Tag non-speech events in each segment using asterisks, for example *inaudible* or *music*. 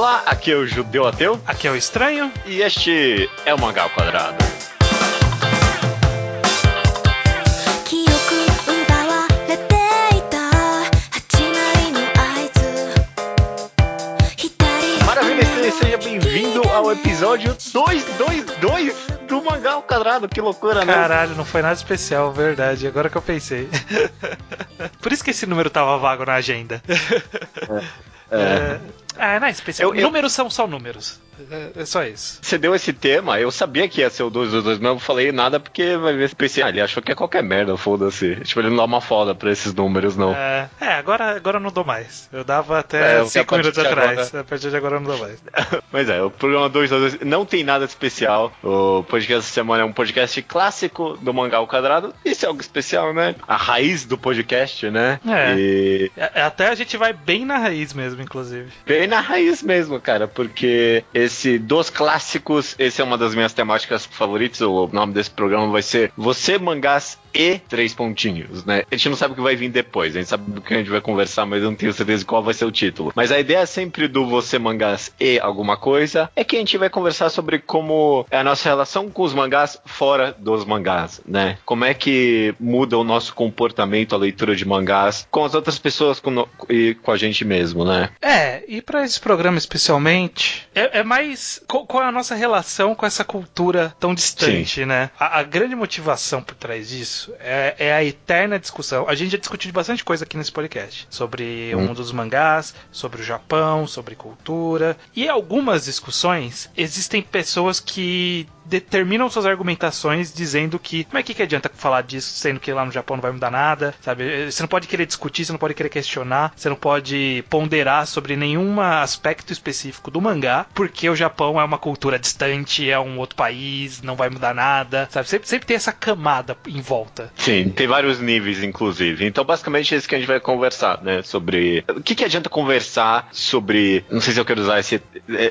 Olá, aqui é o Judeu Ateu. Aqui é o Estranho. E este é o Mangá ao Quadrado. Maravilha, seja bem-vindo ao episódio 222 do Mangá ao Quadrado. Que loucura, né? Caralho, não foi nada especial, verdade. Agora que eu pensei. *laughs* Por isso que esse número tava vago na agenda. É. é. Ah, não é especial. Eu, números eu... são só números. É, é, só isso. Você deu esse tema, eu sabia que ia ser o 222, mas eu falei nada porque vai ver especial. Ah, ele achou que é qualquer merda, foda-se. Tipo, ele não dá uma foda pra esses números, não. É, é agora, agora eu não dou mais. Eu dava até 5 é, minutos atrás. Agora... A partir de agora eu não dou mais. *laughs* mas é, o programa 222 não tem nada especial. O podcast essa semana é um podcast clássico do Mangá ao Quadrado. Isso é algo especial, né? A raiz do podcast, né? É. E... É, até a gente vai bem na raiz mesmo, inclusive. Bem na raiz mesmo, cara, porque esse dos clássicos, esse é uma das minhas temáticas favoritas. O nome desse programa vai ser Você Mangás e três pontinhos, né? A gente não sabe o que vai vir depois, a gente sabe do que a gente vai conversar, mas eu não tenho certeza de qual vai ser o título. Mas a ideia sempre do Você Mangás e alguma coisa é que a gente vai conversar sobre como é a nossa relação com os mangás fora dos mangás, né? Como é que muda o nosso comportamento, a leitura de mangás com as outras pessoas com no... e com a gente mesmo, né? É, e para esse programa especialmente, é, é mais qual é a nossa relação com essa cultura tão distante, Sim. né? A, a, grande motivação por trás disso é, é, a eterna discussão. A gente já discutiu bastante coisa aqui nesse podcast sobre hum. o mundo dos mangás, sobre o Japão, sobre cultura. E algumas discussões existem pessoas que determinam suas argumentações dizendo que como é que, que adianta falar disso sendo que lá no Japão não vai mudar nada, sabe? Você não pode querer discutir, você não pode querer questionar, você não pode ponderar sobre nenhum aspecto específico do mangá, porque o Japão é uma cultura distante, é um outro país, não vai mudar nada, sabe? Sempre, sempre tem essa camada em volta. Sim, tem vários níveis, inclusive. Então, basicamente, é isso que a gente vai conversar, né? Sobre. O que, que adianta conversar sobre. Não sei se eu quero usar esse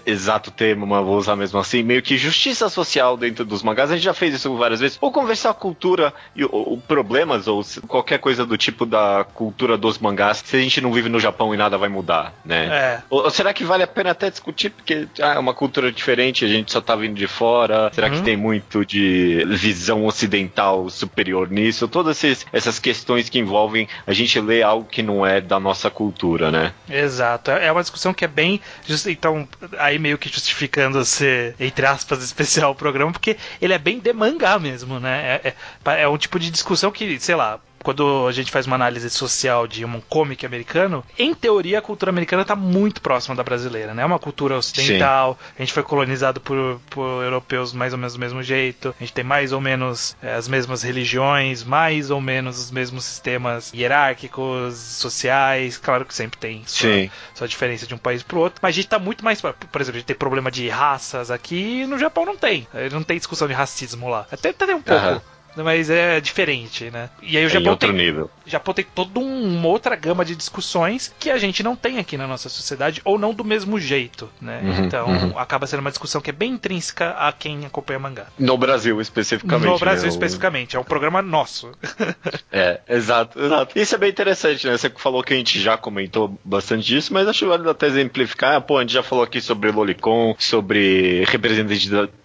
exato termo, mas vou usar mesmo assim, meio que justiça social dentro dos mangás. A gente já fez isso várias vezes. Ou conversar a cultura e o, problemas ou qualquer coisa do tipo da cultura dos mangás. Se a gente não vive no Japão e nada vai mudar, né? É. Ou, ou será que vale a pena até discutir porque ah, é uma cultura diferente, a gente só tá vindo de fora? Será uhum. que tem muito de visão ocidental superior nisso? Todas essas questões que envolvem a gente ler algo que não é da nossa cultura, né? Exato. É uma discussão que é bem. Então, aí meio que justificando ser, entre aspas, *laughs* especial o programa porque ele é bem de mangá mesmo, né? É, é, é um tipo de discussão que, sei lá, quando a gente faz uma análise social de um comic americano, em teoria a cultura americana está muito próxima da brasileira, né? É uma cultura ocidental, Sim. a gente foi colonizado por, por europeus mais ou menos do mesmo jeito, a gente tem mais ou menos é, as mesmas religiões, mais ou menos os mesmos sistemas hierárquicos, sociais, claro que sempre tem sua, sua diferença de um país para o outro, mas a gente está muito mais, por exemplo, a gente tem problema de raças aqui, no Japão não tem, não tem discussão de racismo lá, até, até tem um pouco. Uhum mas é diferente, né? E aí o é Japão tem, nível. Japão tem toda uma outra gama de discussões que a gente não tem aqui na nossa sociedade, ou não do mesmo jeito, né? Uhum, então uhum. acaba sendo uma discussão que é bem intrínseca a quem acompanha mangá. No Brasil, especificamente. No Brasil, né? especificamente. É um programa nosso. *laughs* é, exato, exato. Isso é bem interessante, né? Você falou que a gente já comentou bastante disso, mas acho válido até exemplificar. Pô, a gente já falou aqui sobre Lolicon, sobre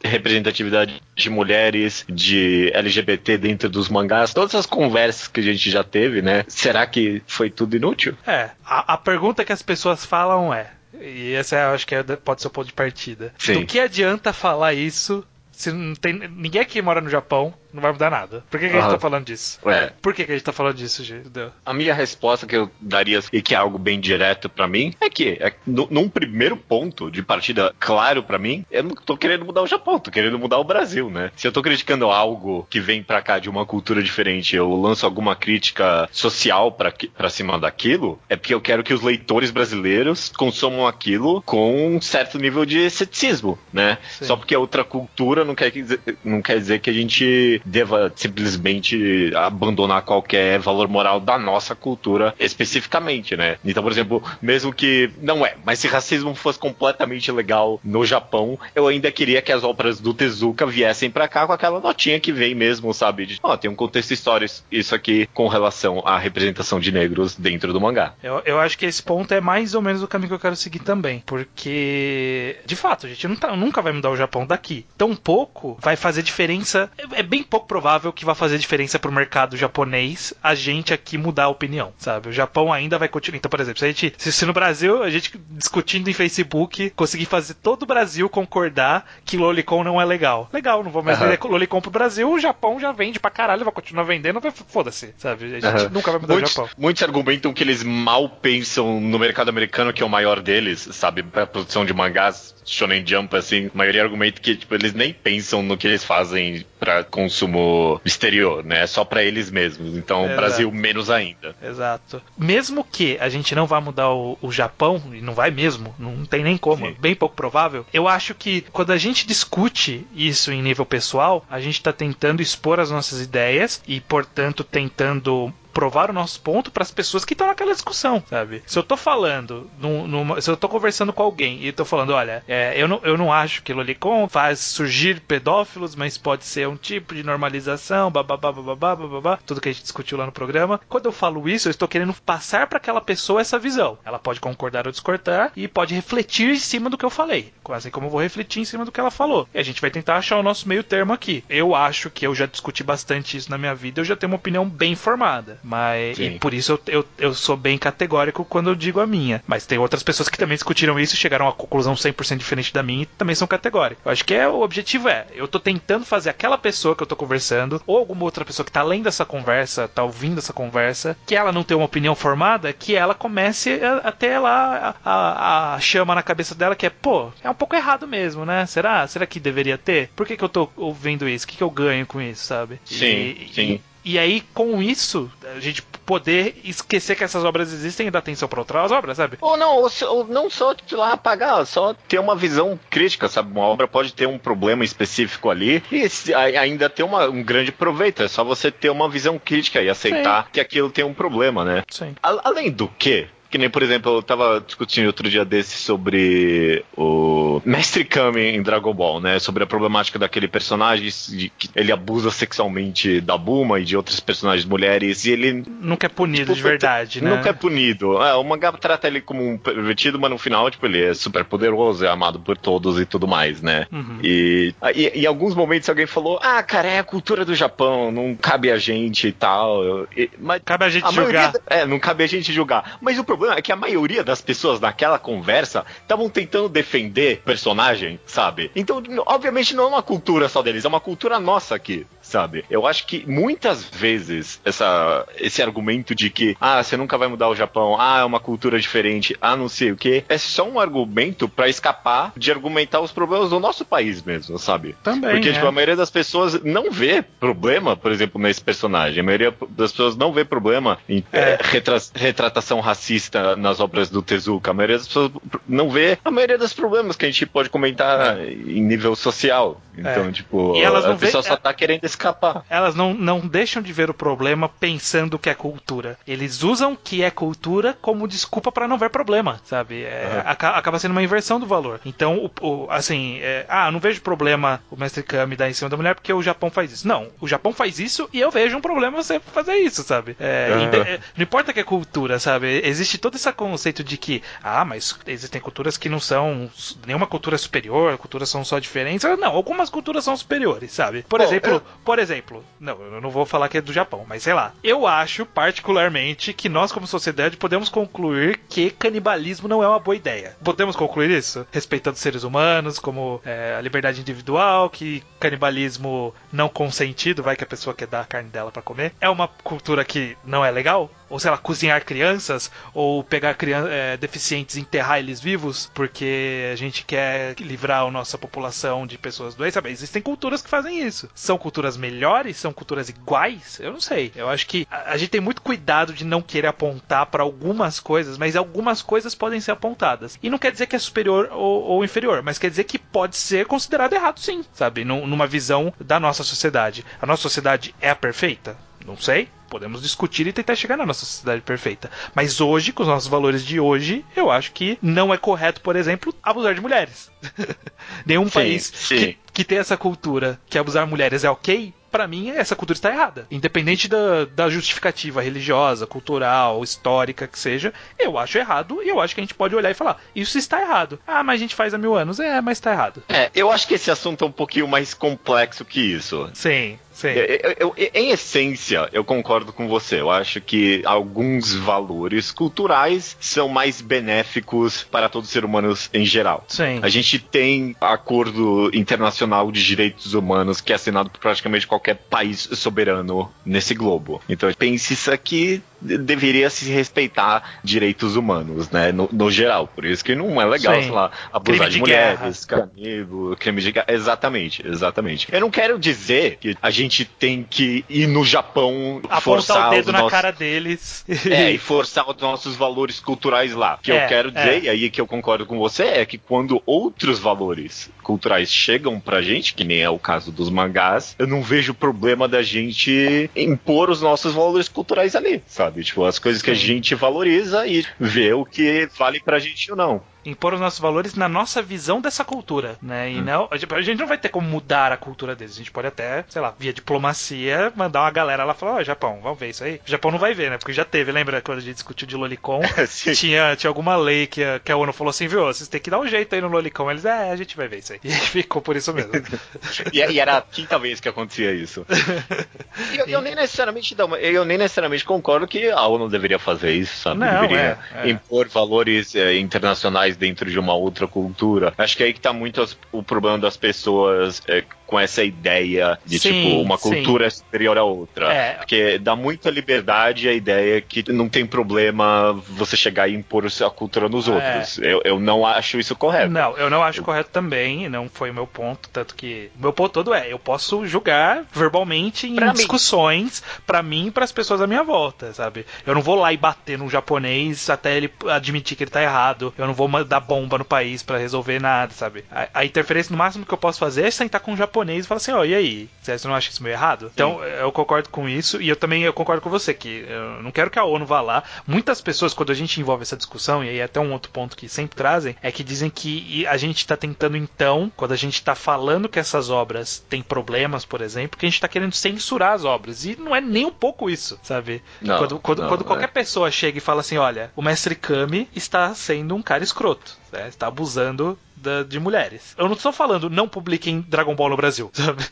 representatividade de mulheres, de LGBT ter dentro dos mangás, todas as conversas que a gente já teve, né? Será que foi tudo inútil? É, a, a pergunta que as pessoas falam é. E esse é, acho que é, pode ser o ponto de partida. Sim. Do que adianta falar isso se não tem ninguém aqui mora no Japão, não vai mudar nada. Por que, que a gente tá falando disso? Ué. Por que, que a gente tá falando disso, Judeu? A minha resposta que eu daria, e que é algo bem direto para mim, é que, é, num primeiro ponto de partida claro para mim, eu não tô querendo mudar o Japão, tô querendo mudar o Brasil, né? Se eu tô criticando algo que vem pra cá de uma cultura diferente, eu lanço alguma crítica social para cima daquilo, é porque eu quero que os leitores brasileiros consumam aquilo com um certo nível de ceticismo, né? Sim. Só porque é outra cultura não quer, não quer dizer que a gente deva simplesmente abandonar qualquer valor moral da nossa cultura especificamente, né? Então, por exemplo, mesmo que não é, mas se racismo fosse completamente legal no Japão, eu ainda queria que as obras do Tezuka viessem para cá com aquela notinha que vem mesmo, sabe? De, ó, tem um contexto histórico isso aqui com relação à representação de negros dentro do mangá. Eu, eu acho que esse ponto é mais ou menos o caminho que eu quero seguir também, porque de fato a gente tá, nunca vai mudar o Japão daqui. Tão pouco vai fazer diferença. É, é bem pouco provável que vai fazer diferença pro mercado japonês a gente aqui mudar a opinião, sabe? O Japão ainda vai continuar. Então, por exemplo, se a gente, se, no Brasil a gente discutindo em Facebook conseguir fazer todo o Brasil concordar que Lolicon não é legal, legal, não vou mais uhum. vender Lolicon pro Brasil, o Japão já vende pra caralho, vai continuar vendendo, foda-se, sabe? A gente uhum. nunca vai mudar muitos, o Japão. Muitos argumentam que eles mal pensam no mercado americano, que é o maior deles, sabe? Pra produção de mangás, Shonen Jump, assim, a maioria argumenta que, tipo, eles nem pensam no que eles fazem para consumo exterior, né? É só para eles mesmos. Então, o Brasil menos ainda. Exato. Mesmo que a gente não vá mudar o, o Japão, e não vai mesmo, não tem nem como, Sim. bem pouco provável, eu acho que quando a gente discute isso em nível pessoal, a gente tá tentando expor as nossas ideias e, portanto, tentando provar o nosso ponto para as pessoas que estão naquela discussão, sabe? Se eu tô falando, num, numa, se eu tô conversando com alguém e tô falando, olha, é, eu, não, eu não acho que Lolicon faz surgir pedófilos, mas pode ser um tipo de normalização, bababá, bababá, bababá, tudo que a gente discutiu lá no programa. Quando eu falo isso, eu estou querendo passar para aquela pessoa essa visão. Ela pode concordar ou discordar e pode refletir em cima do que eu falei, assim como eu vou refletir em cima do que ela falou. E a gente vai tentar achar o nosso meio termo aqui. Eu acho que eu já discuti bastante isso na minha vida, eu já tenho uma opinião bem formada. Mas e por isso eu, eu, eu, sou bem categórico quando eu digo a minha. Mas tem outras pessoas que também discutiram isso e chegaram a uma conclusão 100% diferente da minha e também são categóricas. Eu acho que é o objetivo é, eu tô tentando fazer aquela pessoa que eu tô conversando ou alguma outra pessoa que tá além dessa conversa, tá ouvindo essa conversa, que ela não tem uma opinião formada, que ela comece a, a ter lá a, a, a, chama na cabeça dela que é, pô, é um pouco errado mesmo, né? Será? Será que deveria ter? Por que, que eu tô ouvindo isso? O que, que eu ganho com isso, sabe? Sim, e, sim. E, e aí, com isso, a gente poder esquecer que essas obras existem e dar atenção para outras obras, sabe? Ou não, ou, ou não só de lá apagar, só ter uma visão crítica, sabe? Uma obra pode ter um problema específico ali e ainda ter uma, um grande proveito. É só você ter uma visão crítica e aceitar Sim. que aquilo tem um problema, né? Sim. A, além do que, que nem, por exemplo, eu tava discutindo outro dia desse sobre o Mestre Kami em Dragon Ball, né? Sobre a problemática daquele personagem de que ele abusa sexualmente da Buma e de outros personagens mulheres e ele. Nunca é punido tipo, de verdade, né? Nunca é punido. É, o mangá trata ele como um pervertido, mas no final, tipo, ele é super poderoso, é amado por todos e tudo mais, né? Uhum. E, e, em alguns momentos alguém falou: Ah, cara, é a cultura do Japão, não cabe a gente e tal. E, mas cabe a gente a julgar. Maioria, é, não cabe a gente julgar. Mas o problema problema é que a maioria das pessoas naquela conversa estavam tentando defender personagem, sabe? Então, obviamente, não é uma cultura só deles, é uma cultura nossa aqui sabe? Eu acho que muitas vezes essa, esse argumento de que, ah, você nunca vai mudar o Japão, ah, é uma cultura diferente, ah, não sei o que, é só um argumento para escapar de argumentar os problemas do nosso país mesmo, sabe? Também. Porque, é. tipo, a maioria das pessoas não vê problema, por exemplo, nesse personagem. A maioria das pessoas não vê problema em é. Retra retratação racista nas obras do Tezuka. A maioria das pessoas não vê a maioria dos problemas que a gente pode comentar é. em nível social. Então, é. tipo, a pessoa só tá querendo escapar. Elas não, não deixam de ver o problema pensando que é cultura. Eles usam que é cultura como desculpa para não ver problema, sabe? É, uhum. acaba sendo uma inversão do valor. Então, o, o, assim, é, ah, não vejo problema o mestre Kami dar em cima da mulher porque o Japão faz isso. Não, o Japão faz isso e eu vejo um problema você fazer isso, sabe? Uhum. não importa que é cultura, sabe? Existe todo esse conceito de que, ah, mas existem culturas que não são nenhuma cultura superior, culturas são só diferentes. Não, algumas culturas são superiores, sabe? Por Bom, exemplo, por exemplo, não, eu não vou falar que é do Japão, mas sei lá. Eu acho particularmente que nós, como sociedade, podemos concluir que canibalismo não é uma boa ideia. Podemos concluir isso? Respeitando seres humanos, como é, a liberdade individual, que canibalismo não consentido, vai que a pessoa quer dar a carne dela para comer, é uma cultura que não é legal? Ou sei lá, cozinhar crianças, ou pegar crianças é, deficientes e enterrar eles vivos, porque a gente quer livrar a nossa população de pessoas doentes, sabe? Existem culturas que fazem isso. São culturas melhores? São culturas iguais? Eu não sei. Eu acho que a, a gente tem muito cuidado de não querer apontar para algumas coisas, mas algumas coisas podem ser apontadas. E não quer dizer que é superior ou, ou inferior, mas quer dizer que pode ser considerado errado sim, sabe? numa visão da nossa sociedade. A nossa sociedade é perfeita? Não sei. Podemos discutir e tentar chegar na nossa sociedade perfeita. Mas hoje, com os nossos valores de hoje, eu acho que não é correto, por exemplo, abusar de mulheres. *laughs* Nenhum sim, país sim. Que, que tem essa cultura que abusar mulheres é ok, para mim, essa cultura está errada. Independente da, da justificativa religiosa, cultural, histórica que seja, eu acho errado e eu acho que a gente pode olhar e falar: isso está errado. Ah, mas a gente faz há mil anos. É, mas está errado. É, eu acho que esse assunto é um pouquinho mais complexo que isso. Sim. Sim. Eu, eu, em essência, eu concordo com você. Eu acho que alguns valores culturais são mais benéficos para todos os seres humanos em geral. Sim. A gente tem acordo internacional de direitos humanos que é assinado por praticamente qualquer país soberano nesse globo. Então, pense isso aqui deveria se respeitar direitos humanos, né? No, no geral. Por isso que não é legal, Sim. sei lá, abusar de, de mulheres, caminho, crime de guerra. Exatamente, exatamente. Eu não quero dizer que a gente tem que ir no Japão Apontar forçar o dedo na nossos... cara deles. É, *laughs* e forçar os nossos valores culturais lá. O que é, eu quero dizer, é. e aí que eu concordo com você, é que quando outros valores culturais chegam pra gente, que nem é o caso dos mangás, eu não vejo problema da gente impor os nossos valores culturais ali, sabe? Sabe? Tipo, as coisas Sim. que a gente valoriza e ver o que vale pra gente ou não impor os nossos valores na nossa visão dessa cultura, né? E hum. não, a gente não vai ter como mudar a cultura deles. A gente pode até, sei lá, via diplomacia, mandar uma galera lá falar, ó, oh, Japão, vamos ver isso aí. O Japão não vai ver, né? Porque já teve, lembra quando a gente discutiu de Lolicon? *laughs* tinha, tinha alguma lei que a, que a ONU falou assim, viu, vocês têm que dar um jeito aí no Lolicon. Eles, é, a gente vai ver isso aí. *laughs* E ficou por isso mesmo. *laughs* e, e, era a quinta vez que acontecia isso. e eu, eu, nem necessariamente eu nem necessariamente concordo que a ONU deveria fazer isso, sabe? Não, deveria é, é. impor valores é, internacionais dentro de uma outra cultura. Acho que é aí que tá muito as, o problema das pessoas é, com essa ideia de sim, tipo uma cultura sim. superior à outra. É. Porque dá muita liberdade a ideia que não tem problema você chegar e impor a sua cultura nos é. outros. Eu, eu não acho isso correto. Não, eu não acho eu... correto também, não foi o meu ponto, tanto que meu ponto todo é, eu posso julgar verbalmente em pra discussões para mim e para as pessoas à minha volta, sabe? Eu não vou lá e bater num japonês até ele admitir que ele tá errado. Eu não vou dar bomba no país para resolver nada, sabe? A, a, interferência no máximo que eu posso fazer é sentar com um japonês japonês e fala assim, ó, oh, e aí? Você não acha isso meio errado? Sim. Então, eu concordo com isso e eu também eu concordo com você que eu não quero que a ONU vá lá. Muitas pessoas, quando a gente envolve essa discussão, e aí até um outro ponto que sempre trazem, é que dizem que a gente está tentando então, quando a gente está falando que essas obras têm problemas, por exemplo, que a gente está querendo censurar as obras. E não é nem um pouco isso, sabe? Não, quando, quando, não, quando qualquer é. pessoa chega e fala assim, olha, o mestre Kami está sendo um cara escroto, né? está abusando da, de mulheres. Eu não estou falando não publiquem Dragon Ball no Brasil, *laughs* sabe?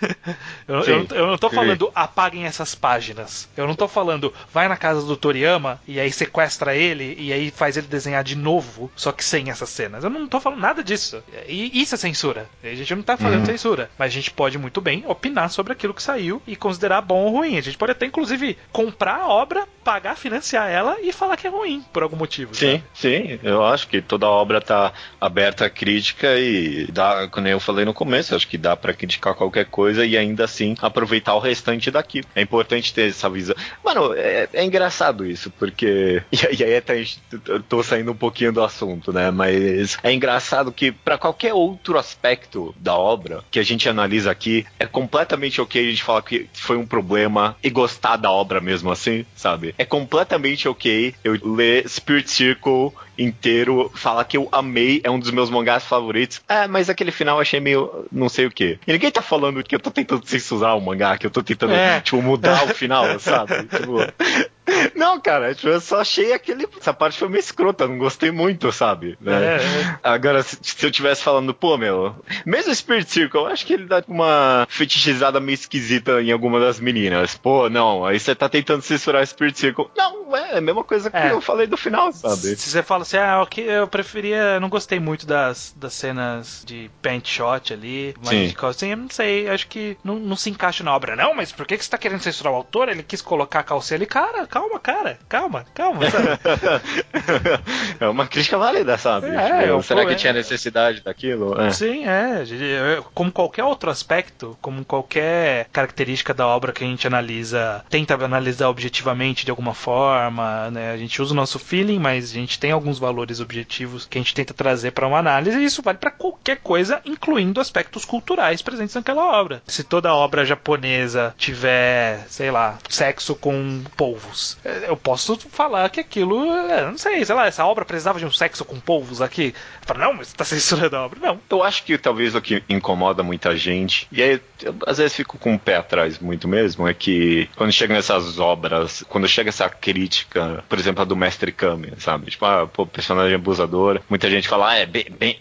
Eu, eu, eu não estou falando apaguem essas páginas. Eu não estou falando vai na casa do Toriyama e aí sequestra ele e aí faz ele desenhar de novo, só que sem essas cenas. Eu não estou falando nada disso. E isso é censura. A gente não está fazendo uhum. censura. Mas a gente pode muito bem opinar sobre aquilo que saiu e considerar bom ou ruim. A gente pode até, inclusive, comprar a obra, pagar, financiar ela e falar que é ruim, por algum motivo. Sim, sabe? sim. Eu acho que toda obra está aberta à crítica e dá, como eu falei no começo, acho que dá para criticar qualquer coisa e ainda assim aproveitar o restante daqui. É importante ter essa visão. Mano, é, é engraçado isso, porque. *laughs* E, aí até tô saindo um pouquinho do assunto, né? Mas é engraçado que para qualquer outro aspecto da obra que a gente analisa aqui, é completamente ok a gente falar que foi um problema e gostar da obra mesmo assim, sabe? É completamente ok eu ler Spirit Circle inteiro, falar que eu amei, é um dos meus mangás favoritos. Ah, mas aquele final eu achei meio não sei o que. E ninguém tá falando que eu tô tentando censurar o mangá, que eu tô tentando, é. tipo, mudar o final, sabe? *laughs* Tipo, *laughs* não, cara, eu só achei aquele. Essa parte foi meio escrota, não gostei muito, sabe? Né? É, é. Agora, se, se, eu tivesse falando, pô, meu, mesmo Spirit Circle, eu acho que ele dá uma fetichizada meio esquisita em alguma das meninas. Pô, não, aí você tá tentando censurar Spirit Circle. Não, é, é a mesma coisa que é. eu falei do final, sabe? Se você fala assim, ah, eu preferia, não gostei muito das, das cenas de paint shot ali, mas assim, eu não sei, acho que não, não se encaixa na obra, não, mas por que, que você tá querendo censurar o autor? Ele quis colocar a calcinha ali, cara, calma, cara, calma, calma, *laughs* é uma crítica válida, sabe? É, tipo, será que tinha necessidade daquilo? É. Sim, é. Como qualquer outro aspecto, como qualquer característica da obra que a gente analisa, tenta analisar objetivamente de alguma forma, né? A gente usa o nosso feeling, mas a gente tem alguns valores objetivos que a gente tenta trazer para uma análise, e isso vale para qualquer coisa, incluindo aspectos culturais presentes naquela obra. Se toda obra japonesa tiver, sei lá, sexo com polvos, eu posso falar que aquilo, não sei, sei lá, essa obra precisava de um sexo com polvos aqui. Fala, não, mas você tá censurando a obra. Não. Eu acho que talvez o que incomoda muita gente, e aí eu, às vezes fico com o pé atrás muito mesmo, é que quando chegam essas obras, quando chega essa crítica, por exemplo, a do Mestre Kami, sabe? Tipo, ah, pô, personagem abusador, muita gente fala, ah, é bem, bem,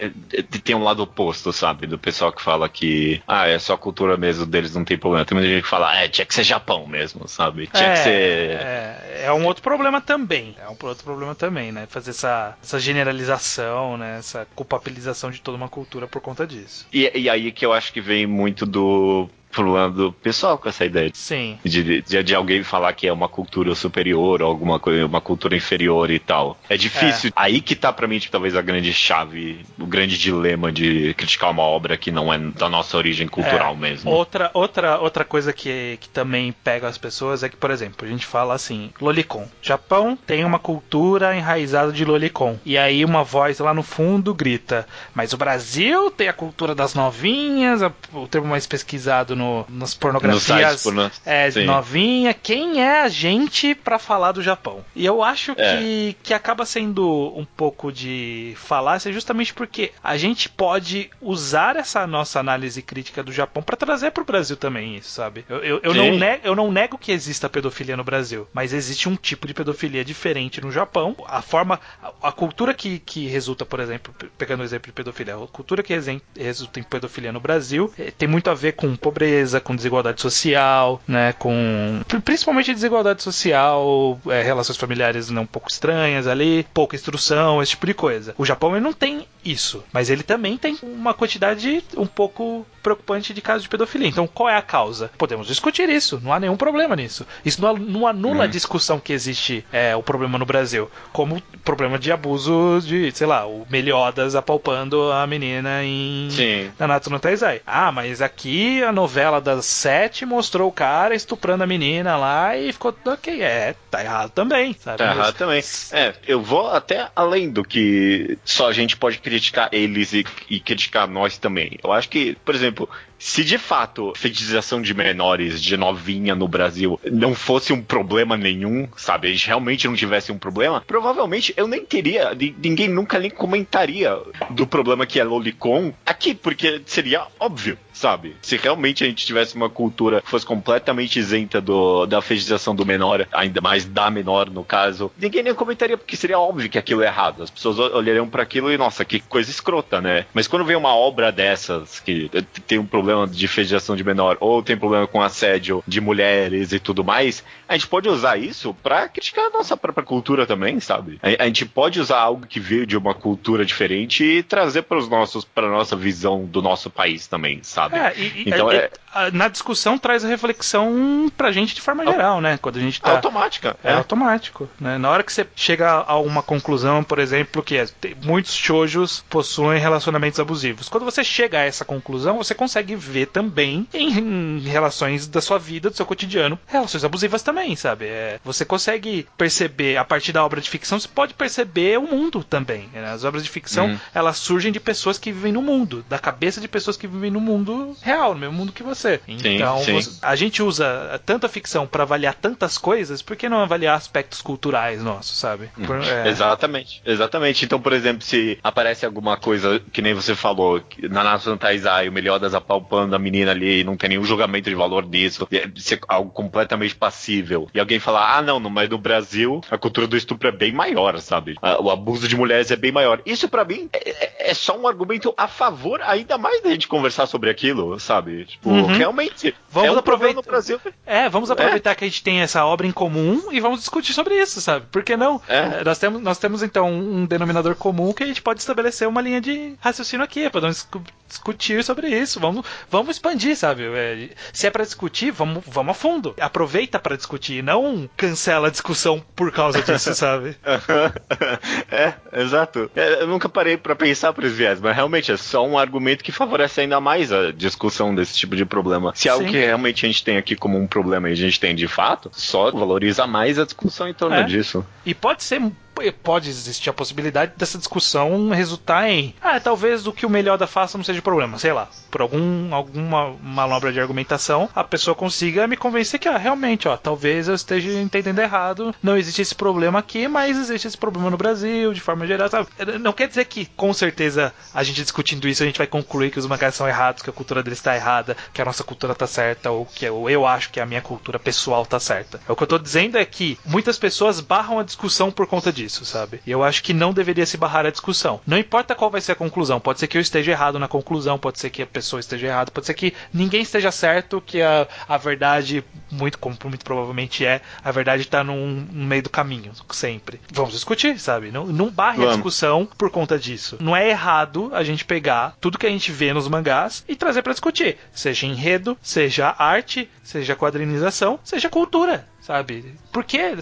tem um lado oposto, sabe? Do pessoal que fala que, ah, é só a cultura mesmo deles, não tem problema. Tem muita gente que fala, ah, é, tinha que ser Japão mesmo, sabe? Tinha é, que ser. É, é um outro problema também. É um outro problema também, né? Fazer essa, essa generalização, né? Essa culpabilização de toda uma cultura por conta disso. E, e aí que eu acho que vem muito do lado pessoal com essa ideia. Sim. De, de, de, alguém falar que é uma cultura superior ou alguma coisa, uma cultura inferior e tal. É difícil. É. Aí que tá pra mim, tipo, talvez a grande chave, o grande dilema de criticar uma obra que não é da nossa origem cultural é. mesmo. Outra, outra, outra coisa que, que também pega as pessoas é que, por exemplo, a gente fala assim, Lolicon. Japão tem uma cultura enraizada de Lolicon. E aí uma voz lá no fundo grita, mas o Brasil tem a cultura das novinhas, o termo mais pesquisado no, nas pornografias no é, novinha. Quem é a gente para falar do Japão? E eu acho é. que, que acaba sendo um pouco de falácia justamente porque a gente pode usar essa nossa análise crítica do Japão para trazer para o Brasil também isso, sabe? Eu, eu, eu não nego, eu não nego que exista pedofilia no Brasil, mas existe um tipo de pedofilia diferente no Japão. A forma, a, a cultura que, que resulta, por exemplo, pegando o exemplo de pedofilia, a cultura que resulta em pedofilia no Brasil eh, tem muito a ver com pobreza pobreza, com desigualdade social, né, com principalmente desigualdade social, é, relações familiares né, um pouco estranhas ali, pouca instrução, esse tipo de coisa. O Japão ele não tem isso, mas ele também tem uma quantidade um pouco preocupante de casos de pedofilia. Então, qual é a causa? Podemos discutir isso, não há nenhum problema nisso. Isso não, anula a discussão que existe é, o problema no Brasil, como problema de abuso de, sei lá, o Meliodas apalpando a menina em Sim. Nanatsu no Taizai. Ah, mas aqui a novela das sete mostrou o cara estuprando a menina lá e ficou ok. É, tá errado também, sabe? Tá errado também. É, eu vou até além do que só a gente pode criticar eles e, e criticar nós também. Eu acho que, por exemplo, se de fato fetichização de menores, de novinha no Brasil não fosse um problema nenhum, sabe? A gente realmente não tivesse um problema, provavelmente eu nem teria, ninguém nunca nem comentaria do problema que é Lolicon aqui, porque seria óbvio, sabe? Se realmente a gente tivesse uma cultura que fosse completamente isenta do, da fetichização do menor, ainda mais da menor no caso, ninguém nem comentaria, porque seria óbvio que aquilo é errado. As pessoas olhariam para aquilo e, nossa, que coisa escrota, né? Mas quando vem uma obra dessas que tem um problema problema de fediação de menor ou tem problema com assédio de mulheres e tudo mais, a gente pode usar isso para criticar a nossa própria cultura também, sabe? A, a, gente pode usar algo que veio de uma cultura diferente e trazer para os nossos para nossa visão do nosso país também, sabe? É, e, então é, é, na discussão traz a reflexão pra gente de forma geral, né? Quando a gente tá automática, é, é, automático, né? Na hora que você chega a uma conclusão, por exemplo, que é, muitos shoujos possuem relacionamentos abusivos. Quando você chega a essa conclusão, você consegue ver também em, relações da sua vida, do seu cotidiano, relações abusivas também, sabe? É, você consegue perceber, a partir da obra de ficção, você pode perceber o mundo também. Né? As obras de ficção, uhum. elas surgem de pessoas que vivem no mundo, da cabeça de pessoas que vivem no mundo real, no mesmo mundo que você. Então, sim, sim. Você, a gente usa tanta ficção para avaliar tantas coisas, por que não avaliar aspectos culturais nossos, sabe? Uhum. Por, é... Exatamente, exatamente. Então, por exemplo, se aparece alguma coisa que nem você falou, na Nação Taizai, o Melhor das Apal apalpando a menina ali e não tem nenhum julgamento de valor disso, é ser algo completamente passível. E alguém falar, ah, não, mas no Brasil a cultura do estupro é bem maior, sabe? O abuso de mulheres é bem maior. Isso para mim é, é, é, só um argumento a favor, ainda mais da gente conversar sobre aquilo, sabe? Tipo, uhum. realmente. Vamos é um aproveitar no Brasil. É, vamos é. aproveitar que a gente tem essa obra em comum e vamos discutir sobre isso, sabe? Por que não? Nós, temos, nós temos então um denominador comum que a gente pode estabelecer uma linha de raciocínio aqui, podemos discutir sobre isso. Vamos, vamos expandir, sabe? É, se é para discutir, vamos, vamos a fundo. Aproveita para discutir, não cancela a discussão por causa disso, sabe? *laughs* é, exato. É, eu nunca parei para pensar por esse viés, mas realmente é só um argumento que favorece ainda mais a discussão desse tipo de problema. Se é algo Sim. que realmente a gente tem aqui como um problema e a gente tem de fato, só valoriza mais a discussão em torno é. disso. E pode ser pode existir a possibilidade dessa discussão resultar em ah, talvez o que o melhor da faça não seja problema, sei lá, por algum alguma manobra de argumentação, a pessoa consiga me convencer que ah, realmente, ó, talvez eu esteja entendendo errado, não existe esse problema aqui, mas existe esse problema no Brasil, de forma geral, sabe? Não quer dizer que com certeza a gente discutindo isso a gente vai concluir que os mangás são errados, que a cultura deles está errada, que a nossa cultura tá certa ou que eu, eu acho que a minha cultura pessoal tá certa. O que eu tô dizendo é que muitas pessoas barram a discussão por conta disso disso, sabe? E eu acho que não deveria se barrar a discussão. Não importa qual vai ser a conclusão, pode ser que eu esteja errado na conclusão, pode ser que a pessoa esteja errada, pode ser que ninguém esteja certo, que a, a verdade, muito como muito provavelmente é, a verdade está no meio do caminho, sempre. Vamos discutir, sabe? Não, não barre Vamos. a discussão por conta disso. Não é errado a gente pegar tudo que a gente vê nos mangás e trazer para discutir, seja enredo, seja arte, seja quadrinização, seja cultura sabe? Porque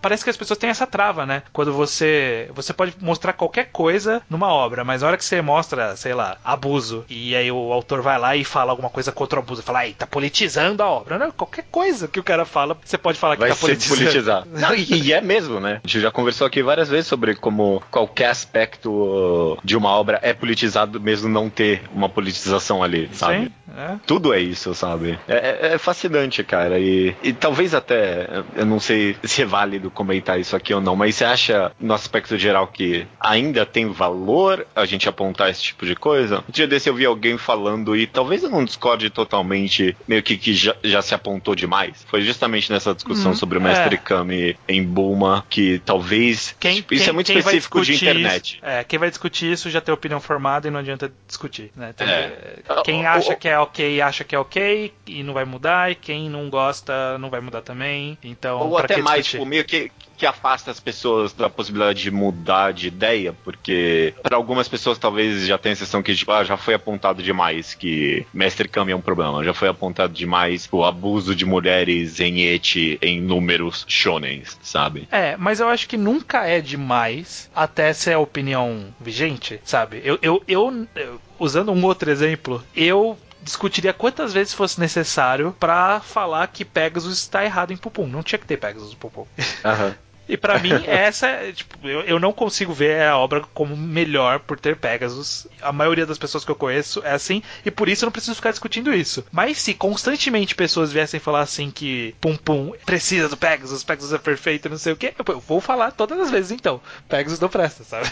parece que as pessoas têm essa trava, né? Quando você você pode mostrar qualquer coisa numa obra, mas na hora que você mostra, sei lá, abuso, e aí o autor vai lá e fala alguma coisa contra o abuso, fala, ai, tá politizando a obra, né? Qualquer coisa que o cara fala, você pode falar que vai tá politizando. politizar. *laughs* Não, e, e, é mesmo, né? A gente já conversou aqui várias vezes sobre como qualquer aspecto de uma obra é politizado mesmo não ter uma politização ali, sabe? Sim, é. Tudo é isso, sabe? É, é, é fascinante, cara. E, e talvez até eu não sei se é válido comentar isso aqui ou não, mas você acha, no aspecto geral, que ainda tem valor a gente apontar esse tipo de coisa? Um dia desse eu vi alguém falando, e talvez eu não discorde totalmente, meio que, que já, já se apontou demais. Foi justamente nessa discussão uhum, sobre o Mestre é. Kami em Buma, que talvez. Quem, tipo, isso quem, é muito específico de internet. Isso, é, quem vai discutir isso já tem opinião formada e não adianta discutir. Né? Então. Quem acha que é ok, acha que é ok e não vai mudar, e quem não gosta não vai mudar também. Então, Ou até mais, tipo, meio que, que afasta as pessoas da possibilidade de mudar de ideia, porque para algumas pessoas talvez já tenha a sensação que tipo, ah, já foi apontado demais que Mestre Kami é um problema, já foi apontado demais o abuso de mulheres em eti em números shonen, sabe? É, mas eu acho que nunca é demais até ser a opinião vigente, sabe? eu, eu, eu, eu usando um outro exemplo, eu discutiria quantas vezes fosse necessário para falar que Pegasus está errado em Pupum. Não tinha que ter Pegasus no Pupum. *laughs* Uhum. E para mim, essa, tipo, eu, eu não consigo ver a obra como melhor por ter Pegasus. A maioria das pessoas que eu conheço é assim, e por isso eu não preciso ficar discutindo isso. Mas se constantemente pessoas viessem falar assim que Pum Pum precisa do Pegasus, Pegasus é perfeito, não sei o que, eu vou falar todas as vezes então. Pegasus não presta, sabe?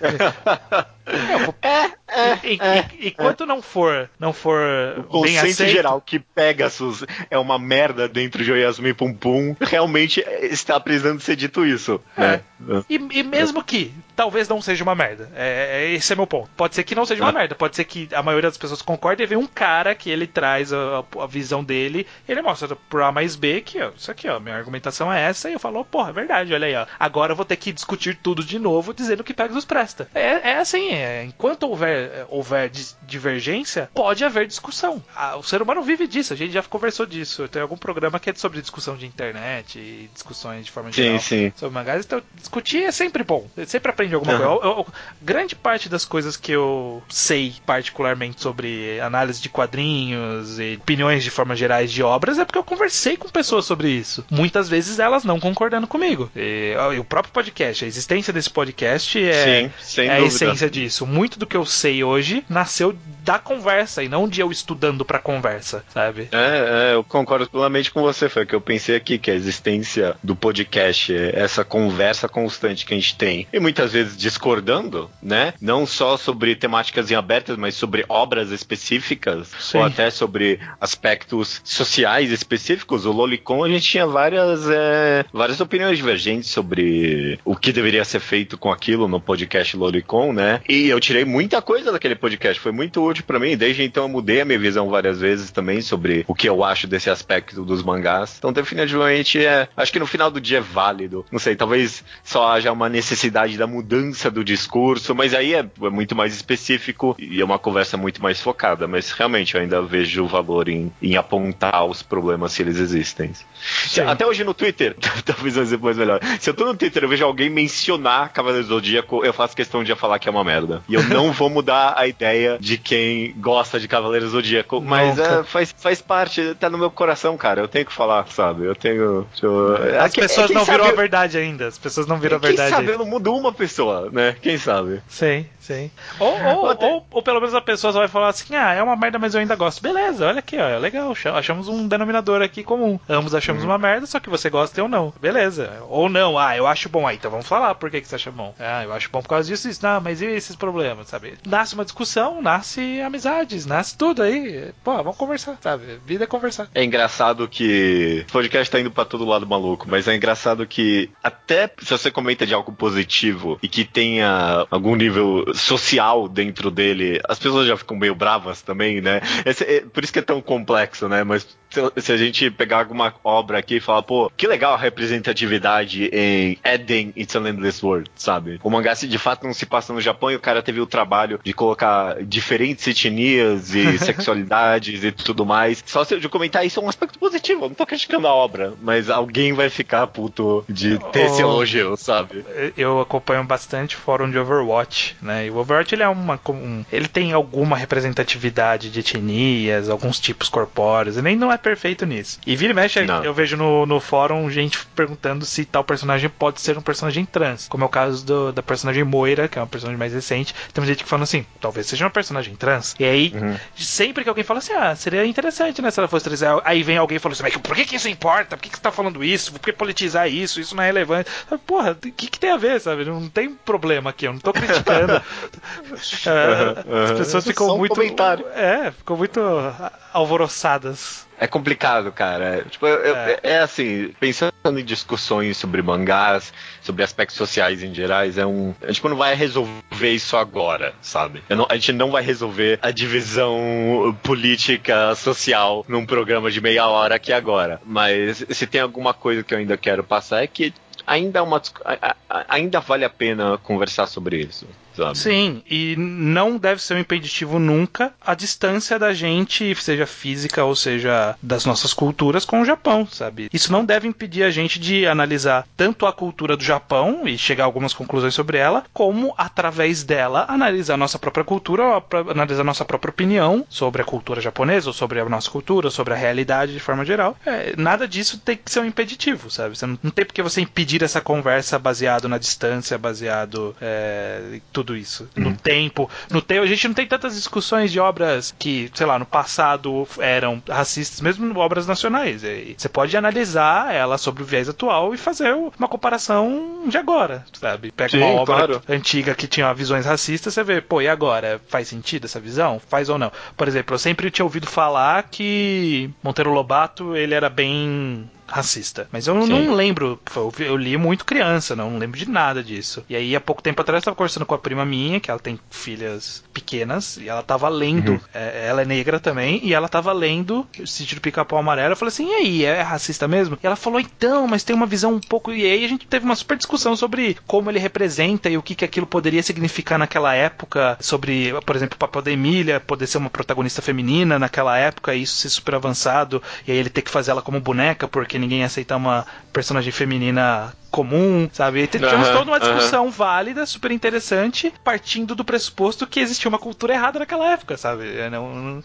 *laughs* vou... é, é, e, é, e, enquanto é. não for, não for o bem aceito, geral que Pegasus é uma merda dentro de Oyasumi Pum Pum, realmente está precisando ser dito isso, é. né? E, e, mesmo que talvez não seja uma merda, é, é, esse é meu ponto. Pode ser que não seja uma ah. merda, pode ser que a maioria das pessoas concorde e vem um cara que ele traz a, a, visão dele, ele mostra por A mais B que, ó, isso aqui, ó, minha argumentação é essa, e eu falo, oh, porra, é verdade, olha aí, ó. Agora eu vou ter que discutir tudo de novo, dizendo que Pegasus presta. É, é assim, é, enquanto houver, houver divergência, pode haver discussão. Ah, o ser humano vive disso, a gente já conversou disso. Tem algum programa que é sobre discussão de internet e discussões de forma sim, geral sim. sobre mangás, então discutir é sempre bom. Você sempre aprende alguma uhum. coisa. Eu, eu, grande parte das coisas que eu sei particularmente sobre análise de quadrinhos e opiniões de forma gerais de obras é porque eu conversei com pessoas sobre isso. Muitas vezes elas não concordando comigo. E, e o próprio podcast, a existência desse podcast é, sim, é a essência disso. Muito do que eu sei sei hoje nasceu da conversa e não de eu estudando pra conversa, sabe? É, é eu concordo plenamente com você. Foi o que eu pensei aqui, que a existência do podcast é essa conversa constante que a gente tem. E muitas vezes discordando, né? Não só sobre temáticas em abertas, mas sobre obras específicas, Sim. ou até sobre aspectos sociais específicos. O Lolicon, a gente tinha várias, é, várias opiniões divergentes sobre o que deveria ser feito com aquilo no podcast Lolicon, né? E eu tirei muita coisa daquele podcast. Foi muito útil para mim. Desde então eu mudei a minha visão várias vezes também sobre o que eu acho desse aspecto dos mangás. Então, definitivamente, é, acho que no final do dia é válido. Não sei, talvez só haja uma necessidade da mudança do discurso, mas aí é, é muito mais específico e é uma conversa muito mais focada. Mas realmente eu ainda vejo o valor em, em apontar os problemas se eles existem. Até hoje no Twitter, *laughs* talvez um exemplo mais melhor. Se eu tô no Twitter e vejo alguém mencionar Cavaleiro do Zodíaco, eu faço questão de falar que é uma merda. E eu não vou mudar a ideia de quem gosta de Cavaleiro do Zodíaco. Mas é, faz, faz parte, tá no meu coração, cara. Eu tenho que falar, sabe? Eu tenho. Eu... As pessoas é, não viram a verdade ainda. As pessoas não viram a verdade. Quem sabe eu não mudo uma pessoa, né? Quem sabe? Sim, sim. Ou, ou, Até... ou, ou, pelo menos a pessoa só vai falar assim: ah, é uma merda, mas eu ainda gosto. Beleza, olha aqui, ó. É legal. Achamos um denominador aqui comum. Ambos achamos hum. uma merda, só que você gosta ou não. Beleza. Ou não, ah, eu acho bom. aí então vamos falar por que, que você acha bom. Ah, eu acho bom por causa disso, isso. Não, mas e esses problemas, sabe? Nasce uma discussão, nasce amizades, nasce tudo aí. Pô, vamos conversar, sabe? Vida é conversar. É engraçado que. O podcast tá indo pra todo lado maluco, mas é engraçado que até se você comenta de algo positivo e que tenha algum nível social dentro dele, as pessoas já ficam meio bravas também, né? Esse, é, por isso que é tão complexo, né? Mas se, a gente pegar alguma obra aqui e falar, pô, que legal a representatividade em Eden It's an Endless World, sabe? O mangá se de fato não se passa no Japão e o cara teve o trabalho de colocar diferentes etnias e *laughs* sexualidades e tudo mais. Só se eu comentar isso é um aspecto positivo, eu não tô criticando a obra, mas alguém vai ficar puto de ter oh, esse elogio, sabe? Eu acompanho bastante fórum de Overwatch, né? E o Overwatch ele é uma. Um, ele tem alguma representatividade de etnias, alguns tipos corpóreos, e nem não é perfeito nisso. E vira e mexe, não. eu vejo no, no fórum gente perguntando se tal personagem pode ser um personagem trans. Como é o caso do, da personagem Moira, que é uma personagem mais recente. Tem gente que fala assim, talvez seja uma personagem trans. E aí, uhum. sempre que alguém fala assim, ah, seria interessante, né, se ela fosse trans. Aí vem alguém e fala assim, mas por que, que isso importa? Por que, que você tá falando isso? Por que politizar isso? Isso não é relevante. Porra, o que, que tem a ver, sabe? Não tem problema aqui, eu não tô criticando. *laughs* é, uhum. As pessoas ficam Só muito. comentário. É, ficam muito alvoroçadas. É complicado, cara. Tipo, é. é. assim, pensando em discussões sobre mangás, sobre aspectos sociais em gerais, é um. A gente não vai resolver isso agora, sabe? Não, a gente não vai resolver a divisão política, social num programa de meia hora aqui agora. Mas se tem alguma coisa que eu ainda quero passar é que ainda, é uma, ainda vale a pena conversar sobre isso. Sabe? Sim, e não deve ser um impeditivo nunca a distância da gente, seja física ou seja das nossas culturas, com o Japão, sabe? Isso não deve impedir a gente de analisar tanto a cultura do Japão e chegar a algumas conclusões sobre ela, como através dela analisar a nossa própria cultura, analisar nossa própria opinião sobre a cultura japonesa, ou sobre a nossa cultura, sobre a realidade de forma geral. É, nada disso tem que ser um impeditivo, sabe? Você não, não tem porque você impedir essa conversa baseado na distância, baseado é, em tudo isso. Uhum. No tempo. No tempo, a gente não tem tantas discussões de obras que, sei lá, no passado eram racistas, mesmo obras nacionais. Você pode analisar ela sobre o viés atual e fazer uma comparação de agora, sabe? Pega Sim, uma obra claro. antiga que tinha visões racistas, você vê, pô, e agora? Faz sentido essa visão? Faz ou não? Por exemplo, eu sempre tinha ouvido falar que Monteiro Lobato ele era bem racista. Mas eu Sim. não lembro, eu li muito criança, não lembro de nada disso. E aí, há pouco tempo atrás, eu tava conversando com a prima minha, que ela tem filhas pequenas, e ela tava lendo, uhum. é, ela é negra também, e ela tava lendo o sítio do pica-pau amarelo. Eu falei assim, e aí, é racista mesmo? E ela falou, então, mas tem uma visão um pouco. E aí a gente teve uma super discussão sobre como ele representa e o que, que aquilo poderia significar naquela época, sobre, por exemplo, o papel da Emília poder ser uma protagonista feminina naquela época, e isso ser super avançado, e aí ele ter que fazer ela como boneca, porque ninguém ia aceitar uma personagem feminina comum, sabe? E tivemos toda uma discussão válida, super interessante, partindo do pressuposto que existia uma cultura errada naquela época, sabe? É, não, não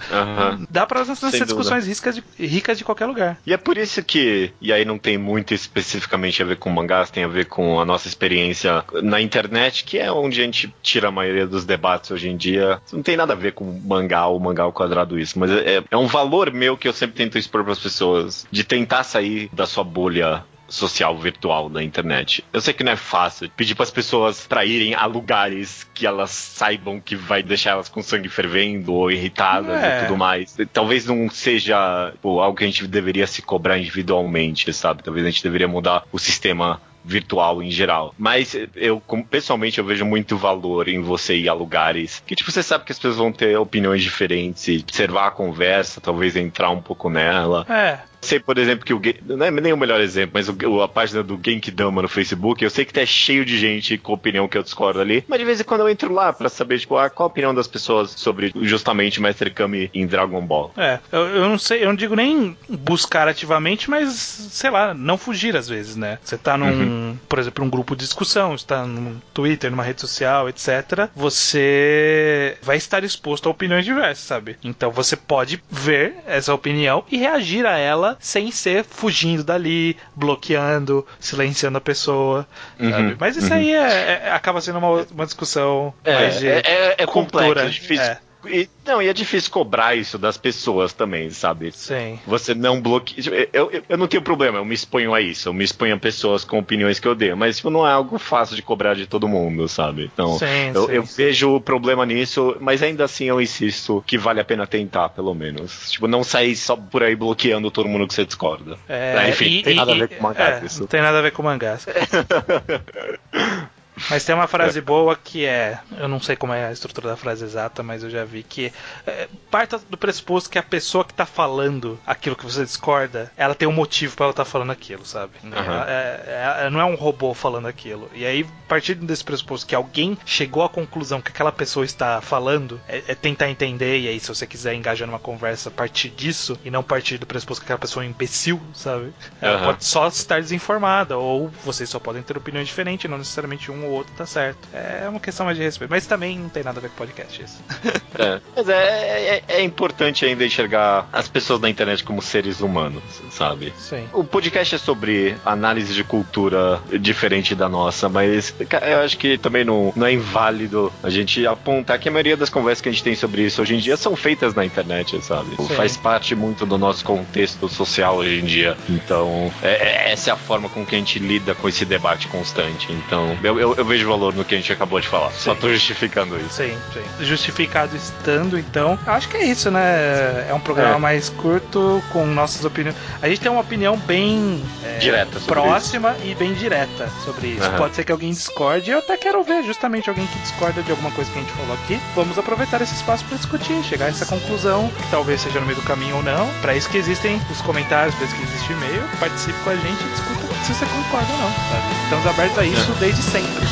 dá pra ser discussões ricas de, ricas de qualquer lugar. E é por isso que, e aí não tem muito especificamente a ver com mangás, tem a ver com a nossa experiência na internet, que é onde a gente tira a maioria dos debates hoje em dia. Não tem nada a ver com mangá ou mangá ao quadrado isso, mas é, é um valor meu que eu sempre tento expor para as pessoas, de tentar sair da sua bolha social virtual da internet. Eu sei que não é fácil pedir para as pessoas para irem a lugares que elas saibam que vai deixar elas com sangue fervendo ou irritadas é. e tudo mais. Talvez não seja pô, algo que a gente deveria se cobrar individualmente, sabe? Talvez a gente deveria mudar o sistema virtual em geral. Mas eu, pessoalmente, eu vejo muito valor em você ir a lugares que, tipo, você sabe que as pessoas vão ter opiniões diferentes e observar a conversa, talvez entrar um pouco nela. É sei, por exemplo, que o. Não é nem o melhor exemplo, mas o, a página do Genkidama no Facebook, eu sei que tá cheio de gente com opinião que eu discordo ali, mas de vez em quando eu entro lá para saber, tipo, ah, qual a opinião das pessoas sobre justamente Master Kami em Dragon Ball. É, eu, eu não sei, eu não digo nem buscar ativamente, mas, sei lá, não fugir às vezes, né? Você tá num, uhum. por exemplo, um grupo de discussão, está no Twitter, numa rede social, etc. Você vai estar exposto a opiniões diversas, sabe? Então você pode ver essa opinião e reagir a ela sem ser fugindo dali, bloqueando, silenciando a pessoa. Uhum, Mas isso uhum. aí é, é, acaba sendo uma, uma discussão é, mais de é, é, é cultura. Complexo, é difícil. É. E, não, e é difícil cobrar isso das pessoas também, sabe? Sim. Você não bloqueia. Tipo, eu, eu, eu, não tenho problema, eu me exponho a isso. Eu me exponho a pessoas com opiniões que eu dei. Mas tipo, não é algo fácil de cobrar de todo mundo, sabe? Então, sim, eu, sim, eu sim. vejo o problema nisso, mas ainda assim eu insisto que vale a pena tentar, pelo menos. Tipo, não sair só por aí bloqueando todo mundo que você discorda. É, Enfim, e, tem nada e, a ver com mangás. É, isso. Não tem nada a ver com mangás. *laughs* Mas tem uma frase boa que é. Eu não sei como é a estrutura da frase exata, mas eu já vi que. É, parta do pressuposto que a pessoa que tá falando aquilo que você discorda, ela tem um motivo para ela estar tá falando aquilo, sabe? Uhum. Ela, é, é, não é um robô falando aquilo. E aí, partindo desse pressuposto que alguém chegou à conclusão que aquela pessoa está falando, é, é, tentar entender. E aí, se você quiser engajar numa conversa a partir disso, e não partir do pressuposto que aquela pessoa é um imbecil, sabe? Ela uhum. pode só estar desinformada, ou vocês só podem ter opiniões diferentes, não necessariamente um o outro tá certo. É uma questão mais de respeito. Mas também não tem nada a ver com podcast isso. *laughs* é. Mas é, é, é, importante ainda enxergar as pessoas na internet como seres humanos, sabe? Sim. O podcast é sobre análise de cultura diferente da nossa, mas eu acho que também não, não é inválido a gente apontar que a maioria das conversas que a gente tem sobre isso hoje em dia são feitas na internet, sabe? Sim. Faz parte muito do nosso contexto social hoje em dia. Então, é, é, essa é a forma com que a gente lida com esse debate constante. Então, eu, eu, eu vejo valor no que a gente acabou de falar. Sim. Só tô justificando isso. Sim, sim. Justificado estando, então. Acho que é isso, né? É um programa é. mais curto, com nossas opiniões. A gente tem uma opinião bem é, direta, próxima isso. e bem direta sobre isso. Uhum. Pode ser que alguém discorde. Eu até quero ver justamente alguém que discorda de alguma coisa que a gente falou aqui. Vamos aproveitar esse espaço para discutir, chegar a essa conclusão, que talvez seja no meio do caminho ou não. Para isso que existem os comentários, para isso que existe o e-mail. Participe com a gente e discuta se você concorda ou não. Sabe? Estamos abertos a isso desde sempre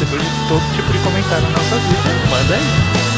recebeu todo tipo de comentário na nossa vida, manda aí.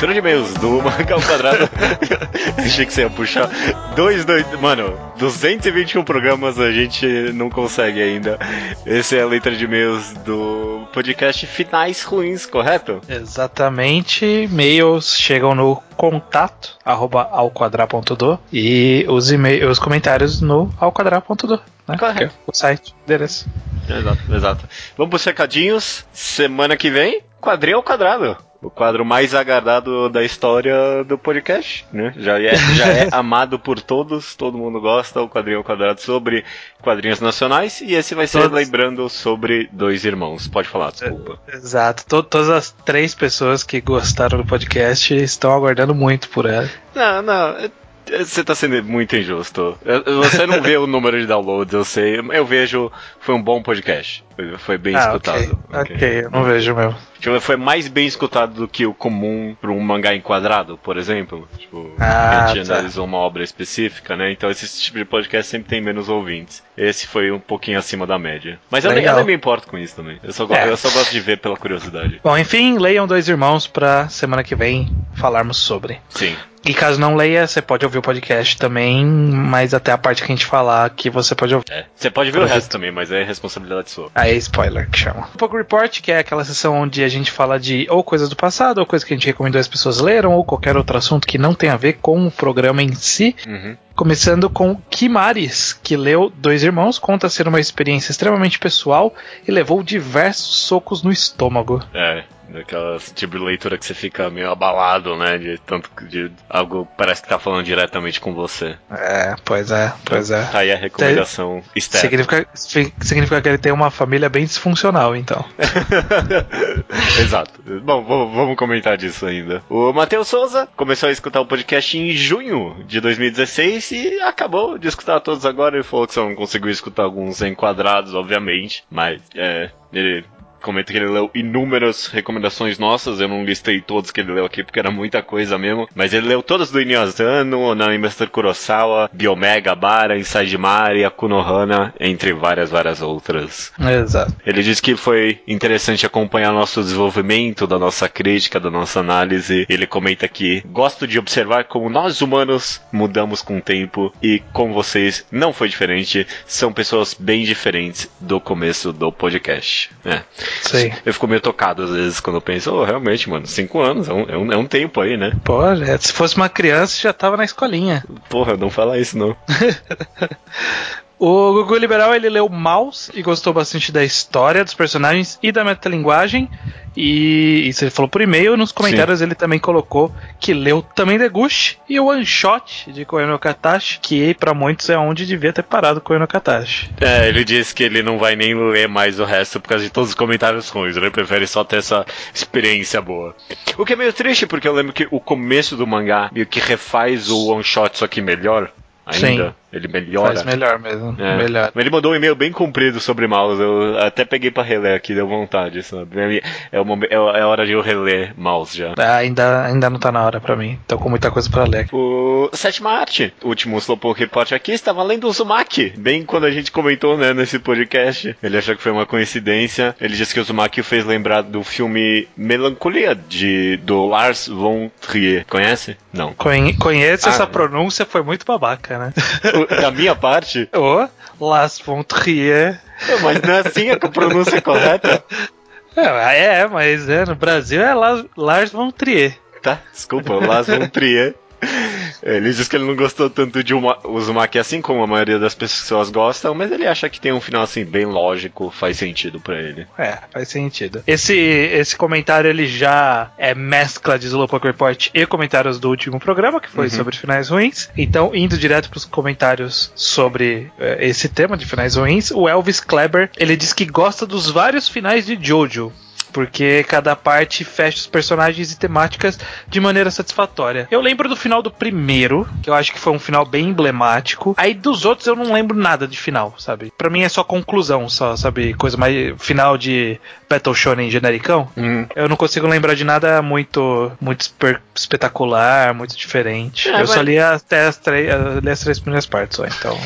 Leitura de e-mails do Mangá ao Quadrado. *laughs* Achei que você ia puxar. Dois, dois, mano, 221 programas a gente não consegue ainda. Esse é a leitura de e-mails do podcast Finais Ruins, correto? Exatamente. E-mails chegam no contato arroba alquadra.do e os, os comentários no alquadra.do. Né? Correto. É o site, endereço. Exato, exato. Vamos pros recadinhos. Semana que vem, quadrinho ao quadrado. O quadro mais aguardado da história do podcast, né? Já é, já é *laughs* amado por todos, todo mundo gosta, o quadrinho ao quadrado sobre quadrinhos nacionais, e esse vai ser todos... lembrando sobre dois irmãos. Pode falar, desculpa. Exato. todas as três pessoas que gostaram do podcast estão aguardando muito por ela. Não, não Você tá sendo muito injusto. Você não vê o número de downloads, eu sei. Eu vejo. Foi um bom podcast. Foi, foi bem ah, escutado. Ok, okay. eu não vejo mesmo. Tipo, foi mais bem escutado do que o comum para um mangá enquadrado, por exemplo. Tipo, ah, a gente tá. analisou uma obra específica, né? Então esse tipo de podcast sempre tem menos ouvintes. Esse foi um pouquinho acima da média. Mas eu nem, eu nem, me importo com isso também. Eu só, é. eu só gosto de ver pela curiosidade. Bom, enfim, leiam Dois Irmãos pra semana que vem falarmos sobre. Sim. E caso não leia, você pode ouvir o podcast também, mas até a parte que a gente falar que você pode ouvir. É, você pode ver o resto também, mas é responsabilidade sua. Aí é spoiler que chama. O Poco Report, que é aquela sessão onde a gente fala de ou coisas do passado, ou coisas que a gente recomendou as pessoas leram, ou qualquer outro assunto que não tem a ver com o programa em si. Uhum. Começando com Kimaris, que leu Dois Irmãos, conta ser uma experiência extremamente pessoal e levou diversos socos no estômago. É, Daquela tipo de leitura que você fica meio abalado, né? De tanto de algo parece que tá falando diretamente com você. É, pois é, pois é. Tá aí a recomendação tem, significa, significa que ele tem uma família bem disfuncional, então. *laughs* Exato. Bom, vamos comentar disso ainda. O Matheus Souza começou a escutar o podcast em junho de 2016 e acabou de escutar todos agora. Ele falou que só não conseguiu escutar alguns enquadrados, obviamente, mas é, ele comenta que ele leu inúmeras recomendações nossas, eu não listei todos que ele leu aqui porque era muita coisa mesmo, mas ele leu todas do Inuyasano, Nani Master Kurosawa, Biomega, Bara, Inside Mari, Akunohana, entre várias, várias outras. Exato. Ele disse que foi interessante acompanhar nosso desenvolvimento, da nossa crítica, da nossa análise. Ele comenta que gosto de observar como nós humanos mudamos com o tempo e com vocês não foi diferente, são pessoas bem diferentes do começo do podcast. É. Sei. Eu fico meio tocado às vezes quando eu penso, oh, realmente, mano, cinco anos é um, é um, é um tempo aí, né? Pô, se fosse uma criança já tava na escolinha. Porra, não fala isso não. *laughs* O Gugu Liberal ele leu Mouse e gostou bastante da história, dos personagens e da metalinguagem. E isso ele falou por e-mail. Nos comentários Sim. ele também colocou que leu também The Gush e o One Shot de Koeno Katashi, que para muitos é onde devia ter parado Koeno Katashi. É, ele disse que ele não vai nem ler mais o resto por causa de todos os comentários ruins. Ele prefere só ter essa experiência boa. O que é meio triste porque eu lembro que o começo do mangá meio que refaz o One Shot só que melhor ainda. Sim. Ele melhora. Faz melhor mesmo. É. Melhor. Ele mandou um e-mail bem comprido sobre mouse. Eu até peguei pra reler aqui, deu vontade, sabe? É, uma, é, é hora de eu reler mouse já. Ah, ainda, ainda não tá na hora pra mim. Tô com muita coisa pra ler. O Sétima Arte, o último Slowpoke Report aqui, estava lendo o Zumaki. Bem quando a gente comentou, né, nesse podcast. Ele achou que foi uma coincidência. Ele disse que o Zumaki o fez lembrar do filme Melancolia, de, do Lars von Trier. Conhece? Não. Conhe conheço, ah, essa pronúncia foi muito babaca, né? *laughs* *laughs* da minha parte. Ô, oh, Las von Trier. Mas não é assim a pronúncia correta? É, é, mas é, no Brasil é Lars, Lars von Trier. Tá, desculpa, Lars von Trier. Ele diz que ele não gostou tanto de uma, Uzumaki assim como a maioria das pessoas gostam, mas ele acha que tem um final assim bem lógico, faz sentido para ele. É, faz sentido. Esse esse comentário ele já é mescla de Slowpoke Report e comentários do último programa, que foi uhum. sobre finais ruins. Então, indo direto para os comentários sobre uh, esse tema de finais ruins, o Elvis Kleber, ele diz que gosta dos vários finais de Jojo porque cada parte fecha os personagens e temáticas de maneira satisfatória. Eu lembro do final do primeiro, que eu acho que foi um final bem emblemático. Aí dos outros eu não lembro nada de final, sabe? Para mim é só conclusão, só, sabe? Coisa mais final de Battle Shonen genericão. Uhum. Eu não consigo lembrar de nada muito muito espetacular, muito diferente. É, eu mas... só li até as, as três primeiras partes só, então.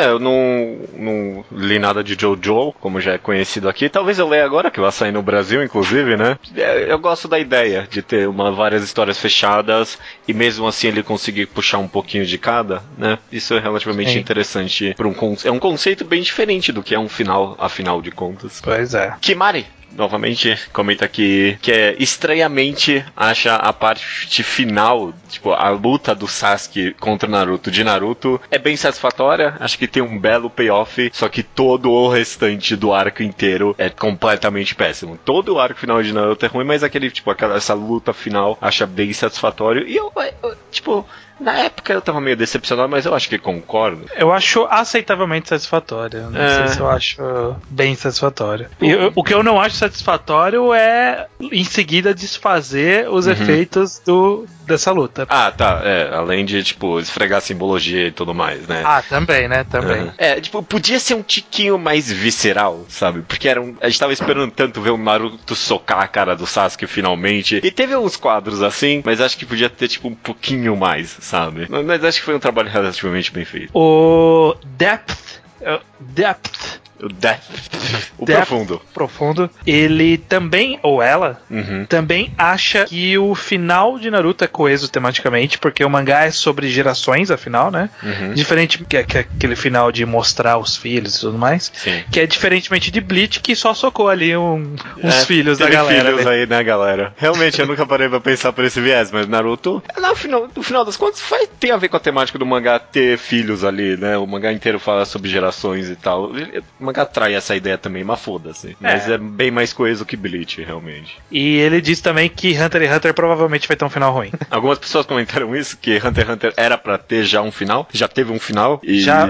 É, eu não, não li nada de Jojo, como já é conhecido aqui. Talvez eu leia agora, que vai sair no Brasil, inclusive, né? É, eu gosto da ideia de ter uma, várias histórias fechadas e mesmo assim ele conseguir puxar um pouquinho de cada, né? Isso é relativamente Sim. interessante. Um, é um conceito bem diferente do que é um final, afinal de contas. Pois é. Kimari, novamente comenta aqui que é estranhamente acha a parte final, tipo, a luta do Sasuke contra Naruto de Naruto é bem satisfatória. Acho que tem um belo payoff, só que todo o restante do arco inteiro é completamente péssimo. Todo o arco final de Naruto é ruim, mas aquele, tipo, aquela essa luta final acha bem satisfatório. E eu, eu tipo, Na época eu tava meio decepcionado, mas eu acho que concordo. Eu acho aceitavelmente satisfatório. Não É. sei se eu acho bem satisfatório. Eu- o que eu não acho satisfatório é em seguida desfazer os Uhum. efeitos do, dessa luta. Ah, tá. É, além de, tipo, esfregar simbologia e tudo mais, né? Ah, também, né? Também. Uhum. É, tipo, podia ser um tiquinho mais visceral, sabe? Porque era um, a gente tava esperando tanto ver o Naruto socar a cara do Sasuke finalmente. E teve uns quadros assim, mas acho que podia ter, tipo, um pouquinho mais, sabe? Mas, mas acho que foi um trabalho relativamente bem feito. O Depth. é, Depth. O depth. O Depth. profundo. Profundo. Ele também, ou ela, Uhum. também acha que o final de Naruto é coeso tematicamente, porque o mangá é sobre gerações, afinal, né? Uhum. Diferente que, que aquele final de mostrar os filhos e tudo mais. Sim. Que é diferentemente de Bleach, que só socou ali um- uns É, filhos da galera. filhos né? aí, né, galera? Realmente, eu nunca parei pra pensar por esse viés, mas Naruto, no final, no final das contas, faz, tem a ver com a temática do mangá ter filhos ali, né? O mangá inteiro fala sobre gerações e tal. O mangá trai essa ideia também, mas foda-se. Mas é. bem mais coeso que Bleach, realmente. E ele diz também que Hunter x Hunter provavelmente vai ter um final ruim. *laughs* Algumas pessoas comentaram isso, que Hunter x Hunter era pra ter já um final, já teve um final, e... Já,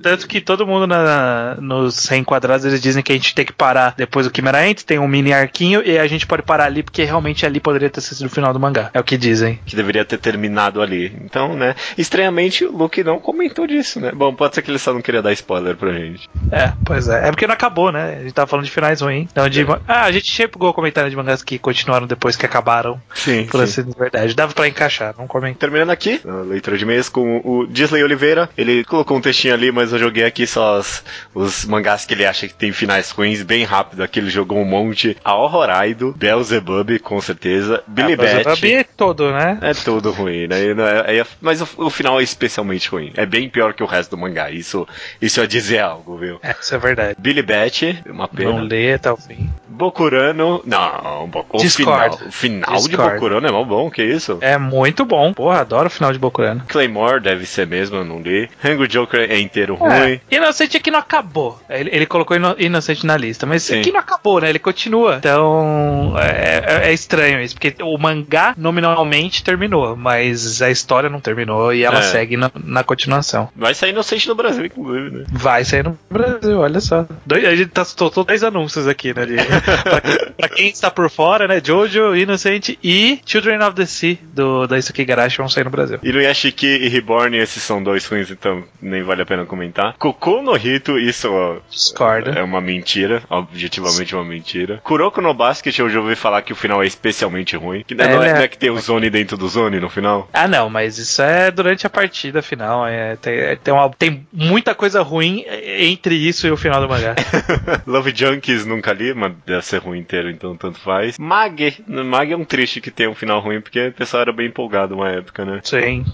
tanto que todo mundo na- nos reenquadrados eles dizem que a gente tem que parar depois do Chimera Ant, tem um mini arquinho e a gente pode parar ali porque realmente ali poderia ter sido o final do mangá. É o que dizem. que deveria ter terminado ali. Então, né, estranhamente o Luke não comentou disso, né? Bom, pode ser que ele só não queria dar spoiler pra gente. É, pois é. É porque não acabou, né? A gente tava falando de finais ruins. Então, de, ah, a gente chegou a comentário de mangás que continuaram depois que acabaram, Sim, por assim dizer verdade. Dava pra encaixar, não comentar. Terminando aqui, a leitura de e-mails com o Disley Oliveira. Ele colocou um textinho ali, mas eu joguei aqui só os, os mangás que ele acha que tem finais ruins, bem rápido. Aqui ele jogou um monte. A Horroraido, Beelzebub, com certeza. Billy o Bat. É todo, né? É tudo ruim, né? É- é- mas o, o final é especialmente ruim. É bem pior que o resto do mangá. Isso, isso é dizer algo, viu? É, isso é verdade. Billy Bat, uma pena. Não lê até o fim. Bokurano. Não, o Discord. final. O final de. Bokurano é mó bom, que isso? É muito bom. Porra, adoro o final de Bokurano. Claymore deve ser mesmo, eu não li. Hangry Joker é inteiro É, ruim. Inocente aqui não acabou. Ele, ele colocou Ino- Inocente na lista, mas Sim. aqui não acabou, né? Ele continua. Então é, é- é estranho isso, porque o mangá nominalmente terminou, mas a história não terminou e ela É. segue na, na continuação. Vai sair inocente no Brasil, inclusive, né? Vai sair no Brasil, olha só. Dois, a gente tá soltou dois anúncios aqui, né? de- *laughs* pra, pra quem está por fora, né? Jojo, Innocent e Children of the Sea do, da Isuki Garashi vão sair no Brasil. Inuyashiki e Reborn, esses são dois ruins, então nem vale a pena comentar. Kokou no Hito, isso ó, Discordo. é uma mentira, objetivamente uma mentira. Kuroko no Basket, eu já ouvi falar que o final é especialmente ruim. Que não, É, é, né? não é que tem o Zone dentro do Zone no final? Ah, não, mas isso é durante a partida final. É, tem, é, tem, uma- tem muita coisa ruim entre isso e o final do mangá. *laughs* Love Junkies nunca li, mas deve ser ruim inteiro, então tanto faz. Mag, Mag é um triste que tem um final ruim, porque o pessoal era bem empolgado uma época, né? Sim.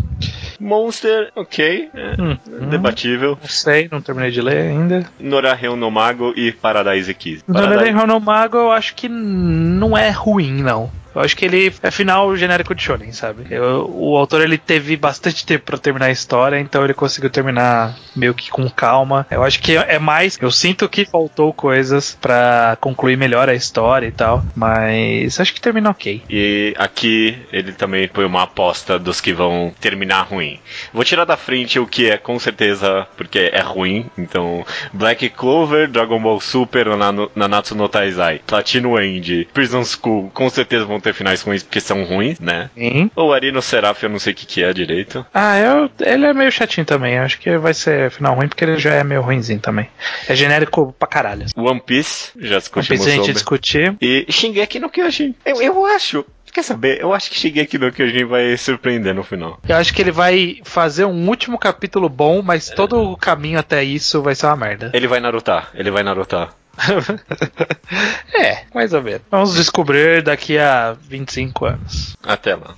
Monster, ok, é Hum, debatível. Não sei, não terminei de ler ainda. Noraheu no Mago e Paradise Kiss. Paradise... Paradise... Ronomago eu acho que não é ruim, não. Eu acho que ele é final genérico de shonen, sabe? Eu- o autor ele teve bastante tempo pra terminar a história, então ele conseguiu terminar meio que com calma. Eu acho que é mais, eu sinto que faltou coisas pra concluir melhor a história e tal, mas acho que termina ok. E aqui ele também põe uma aposta dos que vão terminar ruim. Vou tirar da frente o que é com certeza porque é ruim. Então, Black Clover, Dragon Ball Super, Nanatsu no Taizai, Platinum End, Prison School, com certeza vão ter finais ruins porque são ruins, né? Sim. O Arino Seraph eu não sei o que, que é direito. Ah, eu, ele é meio chatinho também. Eu acho que vai ser final ruim porque ele já é meio ruimzinho também. É genérico pra caralho. One Piece, já discutimos precisa a gente sobre. discutir. E Shingeki no Kyojin. Eu, eu acho. Quer saber? Eu acho que Shingeki no Kyojin vai surpreender no final. Eu acho que ele vai fazer um último capítulo bom, mas todo o caminho até isso vai ser uma merda. Ele vai narutar, ele vai narutar. *laughs* é, mais ou menos. Vamos descobrir daqui a 25 anos. Até lá.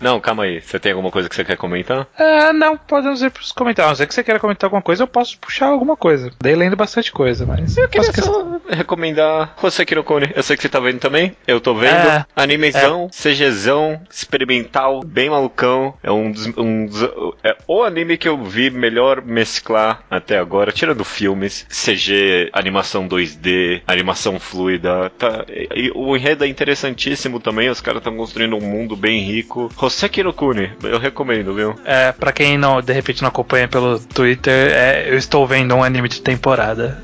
Não, calma aí. Você tem alguma coisa que você quer comentar? Ah, não, podemos ir pros comentários. A não ser que você queira comentar alguma coisa, eu posso puxar alguma coisa. Dei lendo bastante coisa, mas. Eu queria posso só, recomendar Hoseki no Kone. Eu sei que você tá vendo também. Eu tô vendo. É, Animezão, CGzão, experimental, bem malucão. É um dos, um dos- é o anime que eu vi melhor mesclar até agora, tirando filmes, CG, animação 2D, animação fluida. Tá, e, e o enredo é interessantíssimo também. Os caras estão construindo um mundo bem rico. Hoseki no Kune, eu recomendo, viu? É, pra quem não, de repente não acompanha pelo Twitter, é, eu estou vendo um anime de temporada.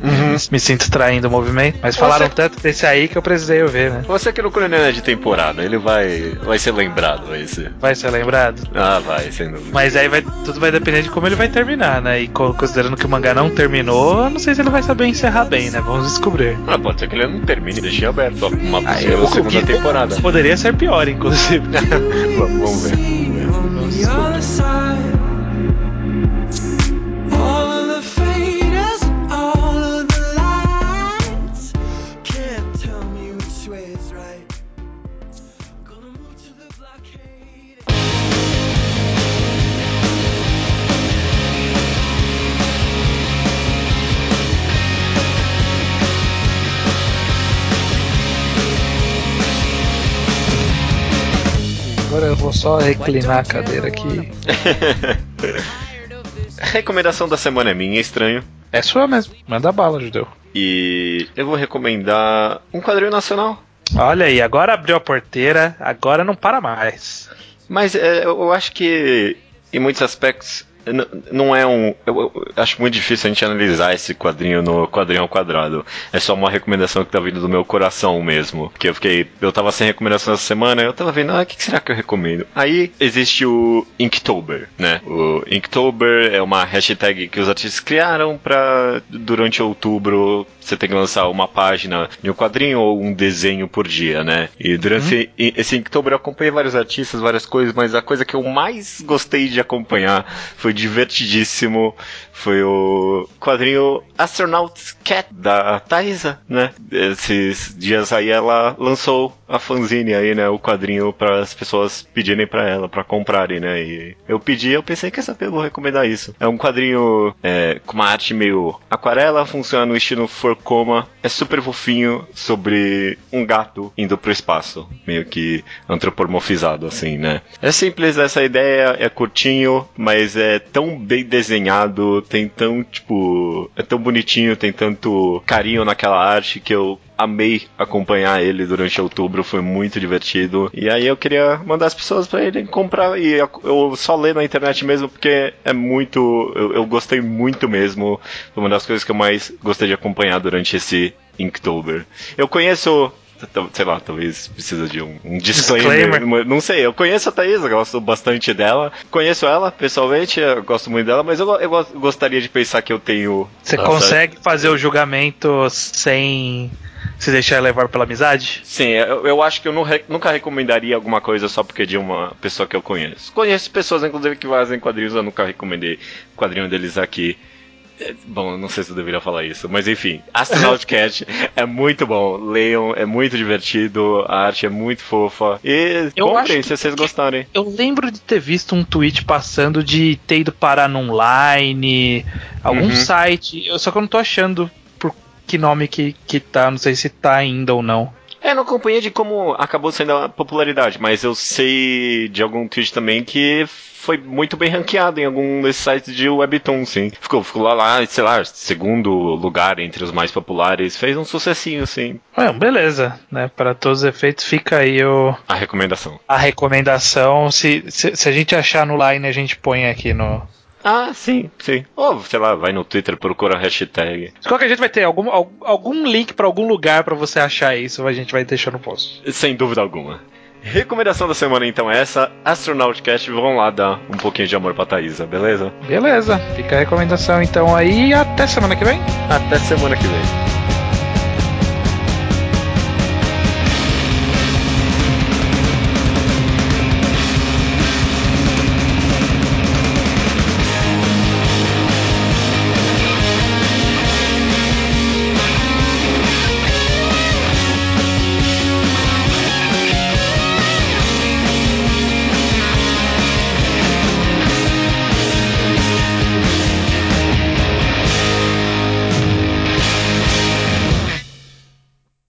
Me sinto traindo o movimento. Mas falaram tanto desse aí que eu precisei ver, né? Hoseki no Kune não é de temporada, ele vai, vai ser lembrado, vai ser. Vai ser lembrado? Ah, vai, sem dúvida. Mas aí vai, tudo vai depender de como ele vai terminar, né? E co- considerando que o mangá não terminou, eu não sei se ele vai saber encerrar bem, né? Vamos descobrir. Ah, pode ser que ele não termine, deixe aberto ó, uma possível o segunda que- temporada. Poderia ser pior, inclusive. *laughs* *laughs* vamos, vamos só reclinar a cadeira aqui. *laughs* Recomendação da semana é minha, estranho. É sua mesmo. Manda bala, judeu. E eu vou recomendar um quadrinho nacional. Olha aí, agora abriu a porteira, agora não para mais. Mas é, eu acho que em muitos aspectos não é um. Eu, eu acho muito difícil a gente analisar esse quadrinho no quadrinho ao quadrado. É só uma recomendação que tá vindo do meu coração mesmo. Que eu fiquei. Eu tava sem recomendação essa semana, eu tava vendo, ah, o que que será que eu recomendo? Aí existe o Inktober, né? O Inktober é uma hashtag que os artistas criaram pra durante outubro você tem que lançar uma página de um quadrinho ou um desenho por dia, né? E durante esse, esse Inktober eu acompanhei vários artistas, várias coisas, mas a coisa que eu mais gostei de acompanhar foi divertidíssimo. Foi o quadrinho Astronaut Cat da Thaisa, né? Esses dias aí ela lançou a fanzine aí, né? O quadrinho para as pessoas pedirem para ela, para comprarem, né? E eu pedi, eu pensei, quer saber, eu vou recomendar isso. É um quadrinho é, com uma arte meio aquarela, funciona no estilo Forcoma, é super fofinho sobre um gato indo pro espaço, meio que antropomorfizado assim, né? É simples essa ideia, é curtinho, mas é tão bem desenhado, tem tão, tipo, é tão bonitinho, tem tanto carinho naquela arte que eu amei acompanhar ele durante outubro, foi muito divertido. E aí eu queria mandar as pessoas pra ele comprar e eu- só ler na internet mesmo porque é muito, eu, eu gostei muito mesmo. Foi uma das coisas que eu mais gostei de acompanhar durante esse Inktober. Eu conheço Sei lá, talvez precisa de um, um disclaimer. Disclaimer. Não sei, eu conheço a Thaís, eu gosto bastante dela. Conheço ela pessoalmente, eu gosto muito dela, mas eu, eu go- gostaria de pensar que eu tenho. Você Nossa, consegue fazer o julgamento sem se deixar levar pela amizade? Sim, eu, eu acho que eu re- nunca recomendaria alguma coisa só porque de uma pessoa que eu conheço. Conheço pessoas, inclusive, que fazem quadrinhos, eu nunca recomendei o quadrinho deles aqui. Bom, não sei se eu deveria falar isso, mas enfim, Astronaut *laughs* Cat é muito bom. Leiam, é muito divertido, a arte é muito fofa. E Eu comprem acho se vocês gostarem. Eu lembro de ter visto um tweet passando de ter ido parar num line, algum Uhum. site, só que eu não tô achando por que nome que, que tá, não sei se tá ainda ou não. É, não acompanhei de como acabou sendo a popularidade, mas eu sei de algum tweet também que foi muito bem ranqueado em algum desses sites de Webtoon, sim. Ficou, ficou lá, lá, sei lá, segundo lugar entre os mais populares. Fez um sucessinho, sim. Ué, beleza, né? Para todos os efeitos, fica aí o, A recomendação. a recomendação. Se, se, se a gente achar no line, a gente põe aqui no. Ah, sim, sim. Ou, sei lá, vai no Twitter, procura a hashtag. De qualquer jeito, vai ter algum, al- algum link pra algum lugar pra você achar isso, a gente vai deixar no post. Sem dúvida alguma. Recomendação da semana então é essa, Astronaut Cast, vão lá dar um pouquinho de amor pra Thaisa, beleza? Beleza, fica a recomendação então aí até semana que vem. Até semana que vem.